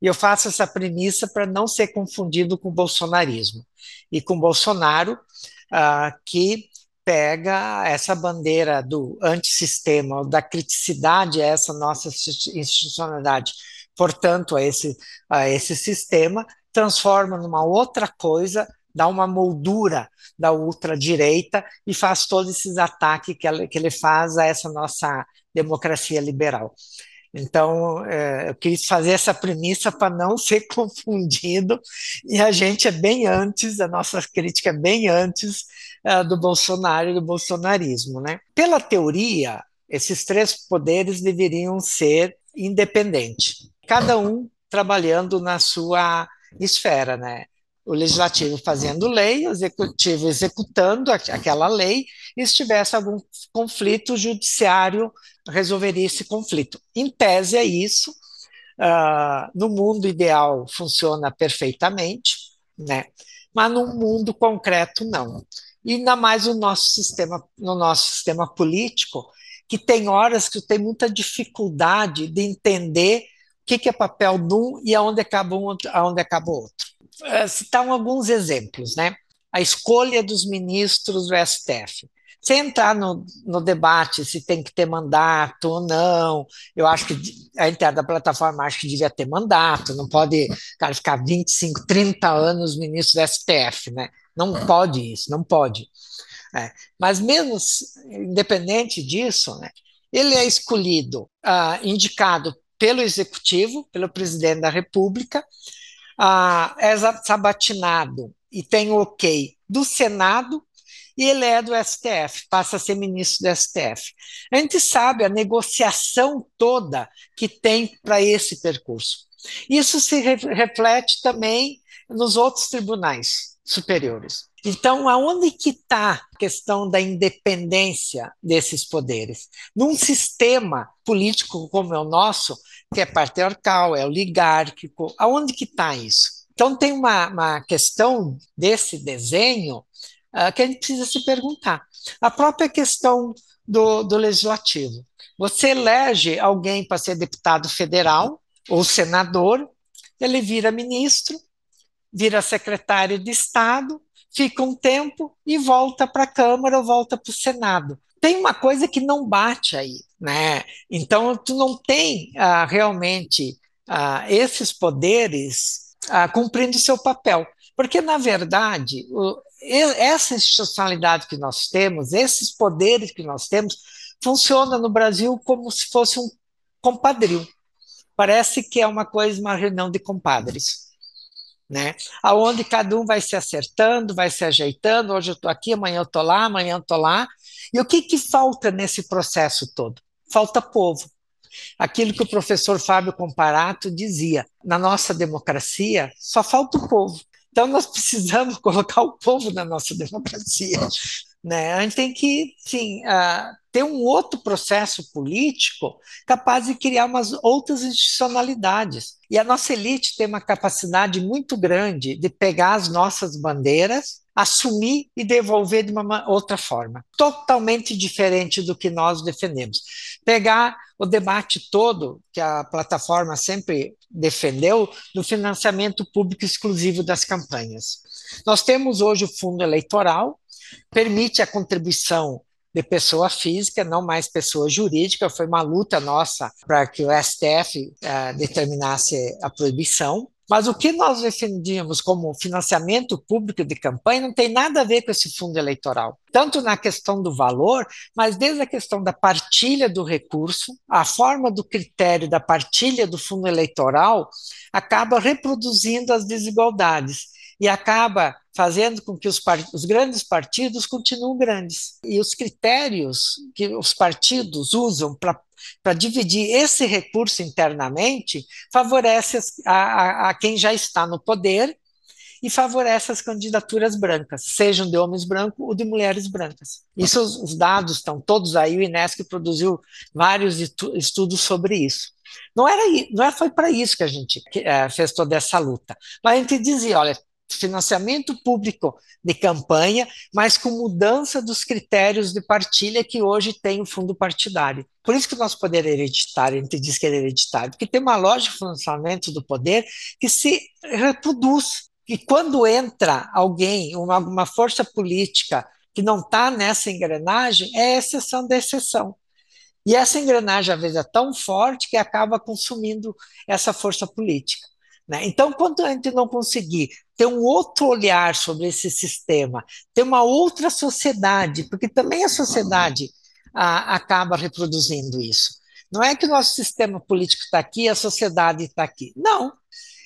E eu faço essa premissa para não ser confundido com o bolsonarismo e com Bolsonaro, uh, que pega essa bandeira do antissistema, da criticidade a essa nossa institucionalidade, portanto, a esse, a esse sistema, transforma numa outra coisa, dá uma moldura da ultradireita e faz todos esses ataques que, ela, que ele faz a essa nossa democracia liberal. Então, é, eu quis fazer essa premissa para não ser [laughs] confundido, e a gente é bem antes, a nossa crítica é bem antes uh, do Bolsonaro e do bolsonarismo. Né? Pela teoria, esses três poderes deveriam ser independentes, cada um trabalhando na sua esfera, né? O legislativo fazendo lei, o executivo executando aquela lei, e se tivesse algum conflito, o judiciário resolveria esse conflito. Em tese, é isso. Uh, no mundo ideal, funciona perfeitamente, né? mas no mundo concreto, não e ainda mais no nosso sistema, no nosso sistema político, que tem horas que tem muita dificuldade de entender o que, é papel de um e aonde acaba um, aonde acaba o outro. Uh, citar alguns exemplos, né? A escolha dos ministros do STF. Sem entrar no, no, debate se tem que ter mandato ou não, eu acho que a entrada da plataforma acho que devia ter mandato, não pode cara, ficar 25, 30 anos ministro do STF, né? Não pode isso, não pode. É. Mas mesmo independente disso, né, ele é escolhido, ah, indicado pelo executivo, pelo presidente da República, ah, é sabatinado e tem o ok do Senado e ele é do STF, passa a ser ministro do STF. A gente sabe a negociação toda que tem para esse percurso. Isso se reflete também nos outros tribunais superiores. Então, aonde que está a questão da independência desses poderes? Num sistema político como é o nosso, que é patriarcal, é oligárquico, aonde que está isso? Então, tem uma, uma questão desse desenho uh, que a gente precisa se perguntar. A própria questão do, do legislativo. Você elege alguém para ser deputado federal ou senador, ele vira ministro, vira secretário de Estado, fica um tempo e volta para a Câmara ou volta para o Senado. Tem uma coisa que não bate aí, né? Então, tu não tem ah, realmente ah, esses poderes ah, cumprindo seu papel. Porque, na verdade, o, essa institucionalidade que nós temos, esses poderes que nós temos, funciona no Brasil como se fosse um compadrio. Parece que é uma coisa, uma reunião de compadres né? Aonde cada um vai se acertando, vai se ajeitando. Hoje eu estou aqui, amanhã eu estou lá, amanhã eu estou lá. E o que, que falta nesse processo todo? Falta povo. Aquilo que o professor Fábio Comparato dizia: na nossa democracia só falta o povo. Então nós precisamos [laughs] colocar o povo na nossa democracia. Né? A gente tem que, sim, uh, ter um outro processo político capaz de criar umas outras institucionalidades. E a nossa elite tem uma capacidade muito grande de pegar as nossas bandeiras, assumir e devolver de uma outra forma, totalmente diferente do que nós defendemos. Pegar o debate todo que a plataforma sempre defendeu do financiamento público exclusivo das campanhas. Nós temos hoje o fundo eleitoral, permite a contribuição de pessoa física, não mais pessoa jurídica. Foi uma luta nossa para que o STF uh, eh, determinasse a proibição. Mas o que nós defendíamos como financiamento público de campanha não tem nada a ver com esse fundo eleitoral. Tanto na questão do valor, mas desde a questão da partilha do recurso, a forma do critério da partilha do fundo eleitoral acaba reproduzindo as desigualdades e acaba fazendo com que os, os, grandes partidos continuem grandes. E os critérios que os partidos usam para dividir esse recurso internamente favorece a, a, a quem já está no poder e favorece as candidaturas brancas, sejam de homens brancos ou de mulheres brancas. Isso, os dados estão todos aí, o Inesc produziu vários estudos sobre isso. Não era, não foi para isso que a gente é, fez toda essa luta, mas a gente dizia, olha, financiamento público de campanha, mas com mudança dos critérios de partilha que hoje tem o fundo partidário. Por isso que o nosso poder é hereditário, a gente diz que é hereditário, porque tem uma lógica de financiamento do poder que se reproduz. E quando entra alguém, uma, uma força política que não está nessa engrenagem, é exceção da exceção. E essa engrenagem, às vezes, é tão forte que acaba consumindo essa força política. Né? Então, quando a gente não conseguir ter um outro olhar sobre esse sistema, ter uma outra sociedade, porque também a sociedade a, acaba reproduzindo isso. Não é que o nosso sistema político está aqui, a sociedade está aqui. Não.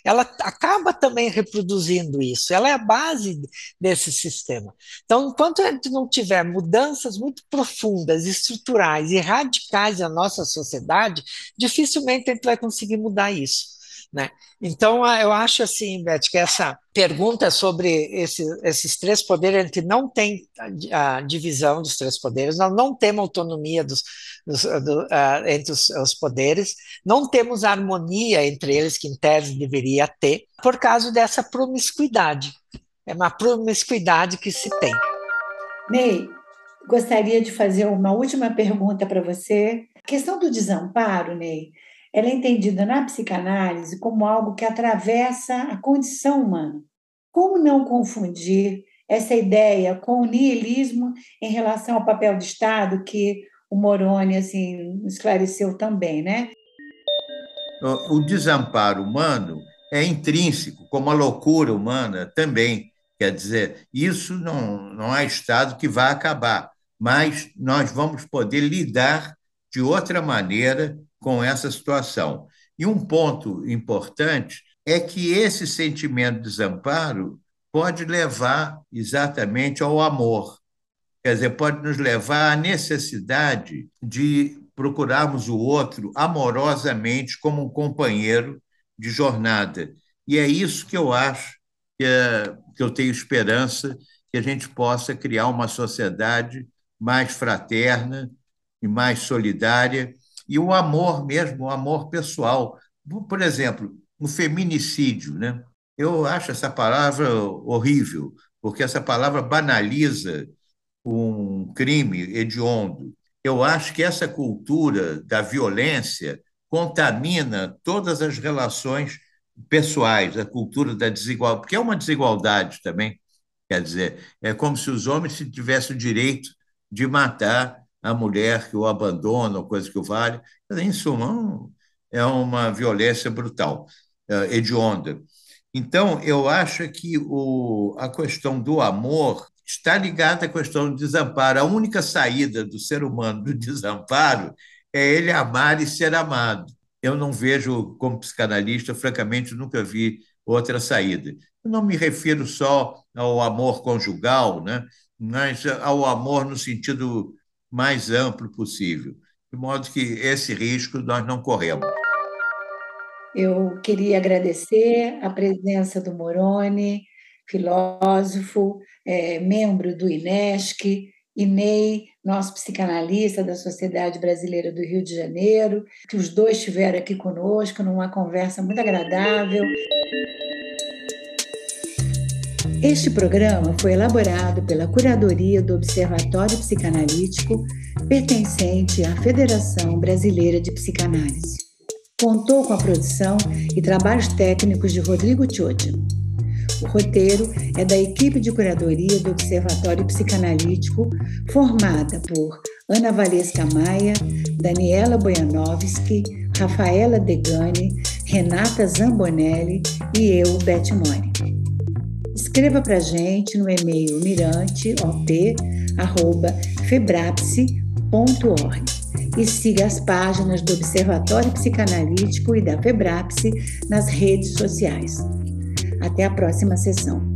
Ela acaba também reproduzindo isso, ela é a base desse sistema. Então, enquanto a gente não tiver mudanças muito profundas, estruturais e radicais na nossa sociedade, dificilmente a gente vai conseguir mudar isso. Né? Então, ah, eu acho assim, Beth, que essa pergunta sobre esse, esses três poderes, a gente não tem a, divisão dos três poderes, nós não temos autonomia dos, dos, do, uh, entre os, os, poderes, não temos harmonia entre eles, que em tese deveria ter, por causa dessa promiscuidade. É uma promiscuidade que se tem. Ney, gostaria de fazer uma última pergunta para você. A questão do desamparo, Ney, ela é entendida na psicanálise como algo que atravessa a condição humana. Como não confundir essa ideia com o niilismo em relação ao papel do Estado que o Moroni assim esclareceu também, né? O desamparo humano é intrínseco, como a loucura humana também. Quer dizer, isso não, não há Estado que vá acabar, mas nós vamos poder lidar de outra maneira com essa situação. E um ponto importante é que esse sentimento de desamparo pode levar exatamente ao amor. Quer dizer, pode nos levar à necessidade de procurarmos o outro amorosamente como um companheiro de jornada. E é isso que eu acho que, é, que eu tenho esperança que a gente possa criar uma sociedade mais fraterna e mais solidária, e o amor mesmo, o amor pessoal. Por exemplo, o feminicídio, né? Eu acho essa palavra horrível, porque essa palavra banaliza um crime hediondo. Eu acho que essa cultura da violência contamina todas as relações pessoais, a cultura da desigualdade, porque é uma desigualdade também. Quer dizer, é como se os homens tivessem o direito de matar a mulher que o abandona, ou coisa que o vale. Em suma, é uma violência brutal, é, hedionda. Então, eu acho que o, a questão do amor está ligada à questão do desamparo. A única saída do ser humano do desamparo é ele amar e ser amado. Eu não vejo, como psicanalista, francamente, nunca vi outra saída. Eu não me refiro só ao amor conjugal, né? mas ao amor no sentido mais amplo possível, de modo que esse risco nós não corremos. Eu queria agradecer a presença do Moroni, filósofo, é, membro do INESC, Inei, nosso psicanalista da Sociedade Brasileira do Rio de Janeiro, que os dois estiveram aqui conosco numa conversa muito agradável. Este programa foi elaborado pela Curadoria do Observatório Psicanalítico, pertencente à Federação Brasileira de Psicanálise. Contou com a produção e trabalhos técnicos de Rodrigo Tiodia. O roteiro é da equipe de curadoria do Observatório Psicanalítico, formada por Ana Valesca Maia, Daniela Bojanovski, Rafaela Degani, Renata Zambonelli e eu, Beth Mori. Escreva para a gente no e-mail miranteop.febrapse.org e siga as páginas do Observatório Psicanalítico e da FEBRAPSE nas redes sociais. Até a próxima sessão.